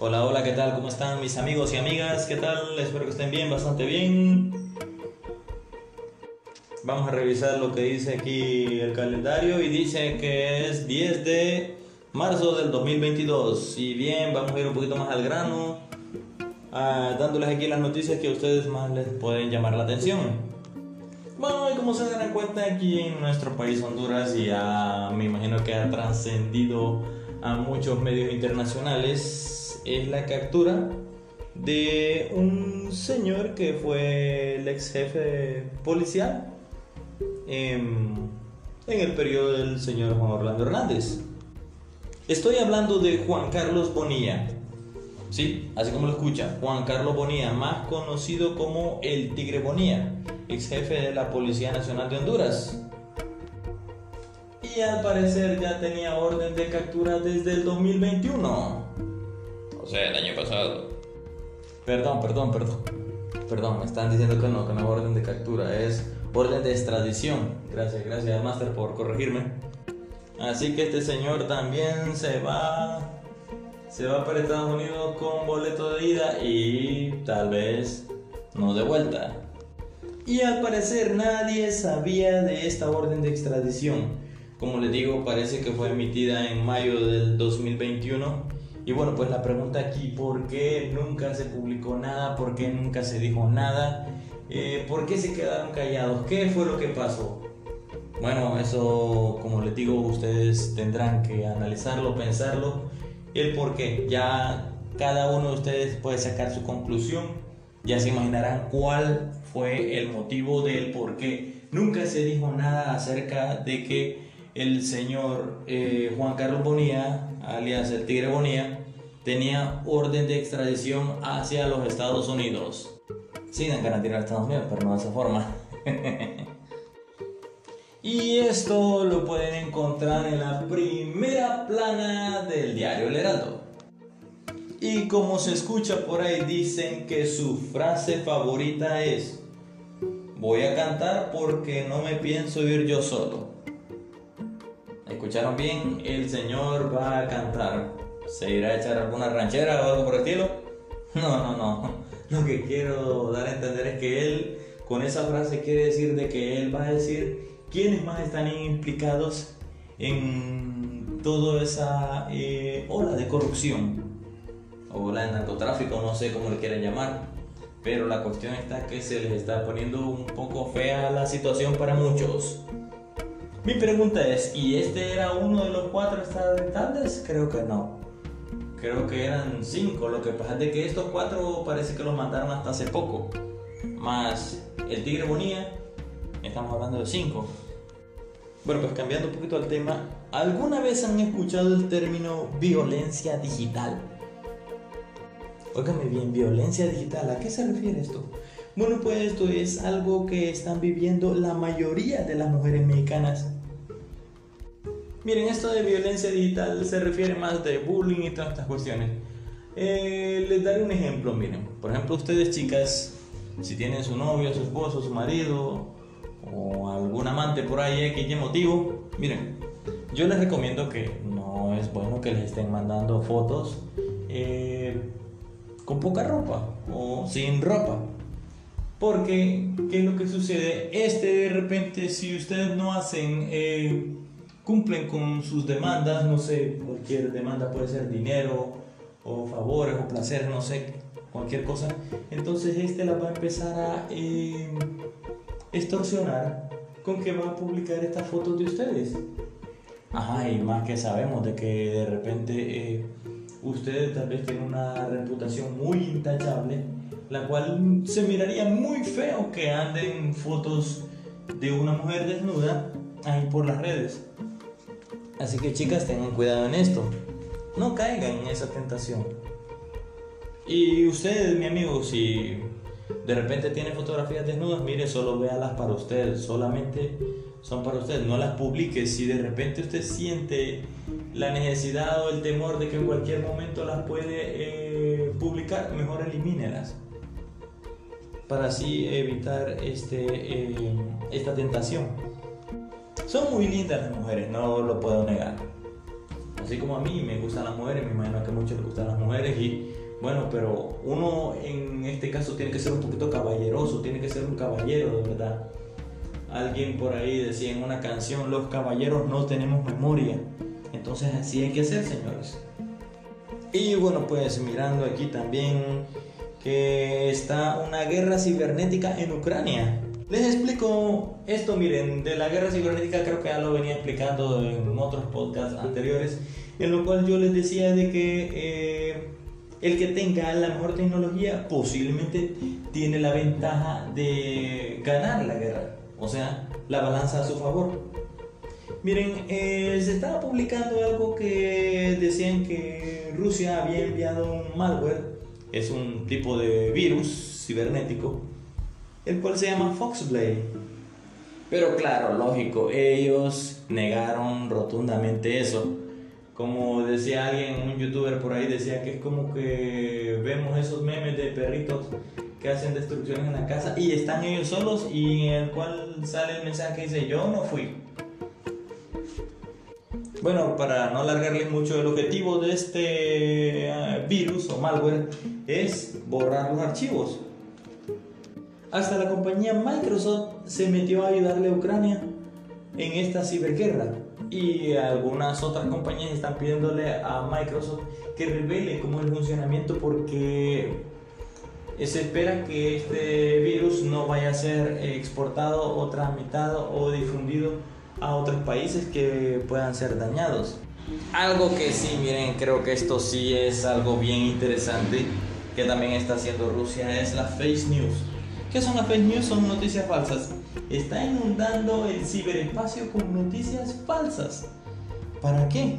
Hola, hola, ¿qué tal? ¿Cómo están mis amigos y amigas? ¿Qué tal? Espero que estén bien, bastante bien. Vamos a revisar lo que dice aquí el calendario y dice que es 10 de marzo del 2022. Y bien, vamos a ir un poquito más al grano, ah, dándoles aquí las noticias que a ustedes más les pueden llamar la atención. Bueno, y como se dan cuenta aquí en nuestro país Honduras ya me imagino que ha trascendido a muchos medios internacionales es la captura de un señor que fue el ex jefe policial en, en el periodo del señor Juan Orlando Hernández. Estoy hablando de Juan Carlos Bonilla. Sí, así como lo escucha, Juan Carlos Bonilla, más conocido como el Tigre Bonilla, ex jefe de la Policía Nacional de Honduras. Y al parecer ya tenía orden de captura desde el 2021 o sea, el año pasado. Perdón, perdón, perdón. Perdón, me están diciendo que no, que no es orden de captura, es orden de extradición. Gracias, gracias, Master, por corregirme. Así que este señor también se va. Se va para Estados Unidos con boleto de ida y tal vez no de vuelta. Y al parecer nadie sabía de esta orden de extradición. Como les digo, parece que fue emitida en mayo del 2021 y bueno, pues la pregunta aquí, ¿por qué nunca se publicó nada? ¿Por qué nunca se dijo nada? Eh, ¿Por qué se quedaron callados? ¿Qué fue lo que pasó? Bueno, eso, como les digo, ustedes tendrán que analizarlo, pensarlo, el por qué. Ya cada uno de ustedes puede sacar su conclusión, ya se imaginarán cuál fue el motivo del por qué. Nunca se dijo nada acerca de que el señor eh, Juan Carlos Bonilla, alias el Tigre Bonilla, tenía orden de extradición hacia los Estados Unidos. Sí, dan ganas de ir a Estados Unidos, pero no de esa forma. y esto lo pueden encontrar en la primera plana del diario El Heraldo. Y como se escucha por ahí, dicen que su frase favorita es, voy a cantar porque no me pienso ir yo solo. ¿Escucharon bien? El Señor va a cantar ¿Se irá a echar alguna ranchera o algo por el estilo? No, no, no. Lo que quiero dar a entender es que él, con esa frase, quiere decir de que él va a decir quiénes más están implicados en toda esa eh, ola de corrupción o ola de narcotráfico, no sé cómo le quieren llamar. Pero la cuestión está que se les está poniendo un poco fea la situación para muchos. Mi pregunta es, ¿y este era uno de los cuatro estadounidenses? Creo que no creo que eran cinco. Lo que pasa es que estos cuatro parece que los mandaron hasta hace poco. Más el Tigre Bonía, estamos hablando de cinco. Bueno, pues cambiando un poquito al tema, ¿alguna vez han escuchado el término violencia digital? Óigame bien, violencia digital, ¿a qué se refiere esto? Bueno, pues esto es algo que están viviendo la mayoría de las mujeres mexicanas Miren, esto de violencia digital se refiere más de bullying y todas estas cuestiones. Eh, les daré un ejemplo, miren. Por ejemplo, ustedes chicas, si tienen su novio, su esposo, su marido o algún amante por ahí X motivo, miren, yo les recomiendo que no es bueno que les estén mandando fotos eh, con poca ropa o sin ropa. Porque, ¿qué es lo que sucede? Este de repente, si ustedes no hacen... Eh, cumplen con sus demandas, no sé, cualquier demanda puede ser dinero o favores o placer, no sé, cualquier cosa. Entonces este la va a empezar a eh, extorsionar con que va a publicar estas fotos de ustedes. Ajá, y más que sabemos de que de repente eh, ustedes tal vez tienen una reputación muy intachable, la cual se miraría muy feo que anden fotos de una mujer desnuda ahí por las redes. Así que chicas, tengan cuidado en esto. No caigan en esa tentación. Y usted, mi amigo, si de repente tiene fotografías desnudas, mire, solo véalas para usted, solamente son para usted, no las publique. Si de repente usted siente la necesidad o el temor de que en cualquier momento las puede eh, publicar, mejor elimínelas. Para así evitar este, eh, esta tentación. Son muy lindas las mujeres, no lo puedo negar. Así como a mí me gustan las mujeres, me imagino que a muchos les gustan las mujeres y bueno, pero uno en este caso tiene que ser un poquito caballeroso, tiene que ser un caballero de verdad. Alguien por ahí decía en una canción, los caballeros no tenemos memoria. Entonces así hay que ser, señores. Y bueno, pues mirando aquí también que está una guerra cibernética en Ucrania. Les explico esto, miren, de la guerra cibernética creo que ya lo venía explicando en otros podcasts anteriores, en lo cual yo les decía de que eh, el que tenga la mejor tecnología posiblemente tiene la ventaja de ganar la guerra, o sea, la balanza a su favor. Miren, eh, se estaba publicando algo que decían que Rusia había enviado un malware, es un tipo de virus cibernético, el cual se llama Foxblade. Pero claro, lógico, ellos negaron rotundamente eso como decía alguien, un youtuber por ahí decía que es como que vemos esos memes de perritos que hacen destrucciones en la casa y están ellos solos y en el cual sale el mensaje que dice yo no fui. Bueno, para no alargarles mucho, el objetivo de este eh, virus o malware es borrar los archivos. Hasta la compañía Microsoft se metió a ayudarle a Ucrania en esta ciberguerra y algunas otras compañías están pidiéndole a Microsoft que revele cómo es el funcionamiento porque se espera que este virus no vaya a ser exportado o tramitado o difundido a otros países que puedan ser dañados. Algo que sí, miren, creo que esto sí es algo bien interesante que también está haciendo Rusia es la fake news. ¿Qué son las fake news? Son noticias falsas está inundando el ciberespacio con noticias falsas. ¿Para qué?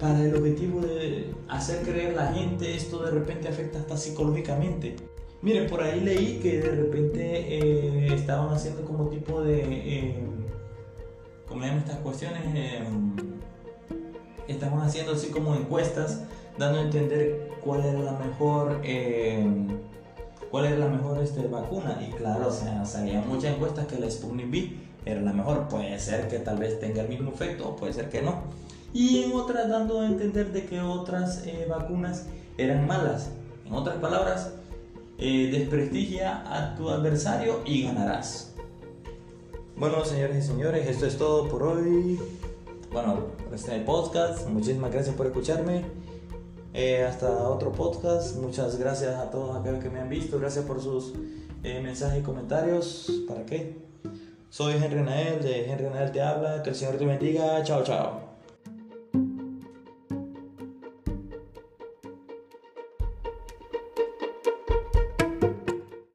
Para el objetivo de hacer creer a la gente, esto de repente afecta hasta psicológicamente. Miren, por ahí leí que de repente eh, estaban haciendo como tipo de... Eh, ¿Cómo llaman estas cuestiones? Eh, estaban haciendo así como encuestas, dando a entender cuál era la mejor... Cuál era la mejor este, vacuna. Y claro, o sea, salían muchas encuestas que la Sputnik V era la mejor. Puede ser que tal vez tenga el mismo efecto o puede ser que no. Y en otras dando a entender de que otras eh, vacunas eran malas. En otras palabras, eh, desprestigia a tu adversario y ganarás. Bueno, señores y señores, esto es todo por hoy. Bueno, este podcast. Muchísimas gracias por escucharme. Eh, hasta otro podcast. Muchas gracias a todos aquellos que me han visto. Gracias por sus eh, mensajes y comentarios. ¿Para qué? Soy Henry Nael de Henry Nael Te Habla. Que el Señor te bendiga. Chao, chao.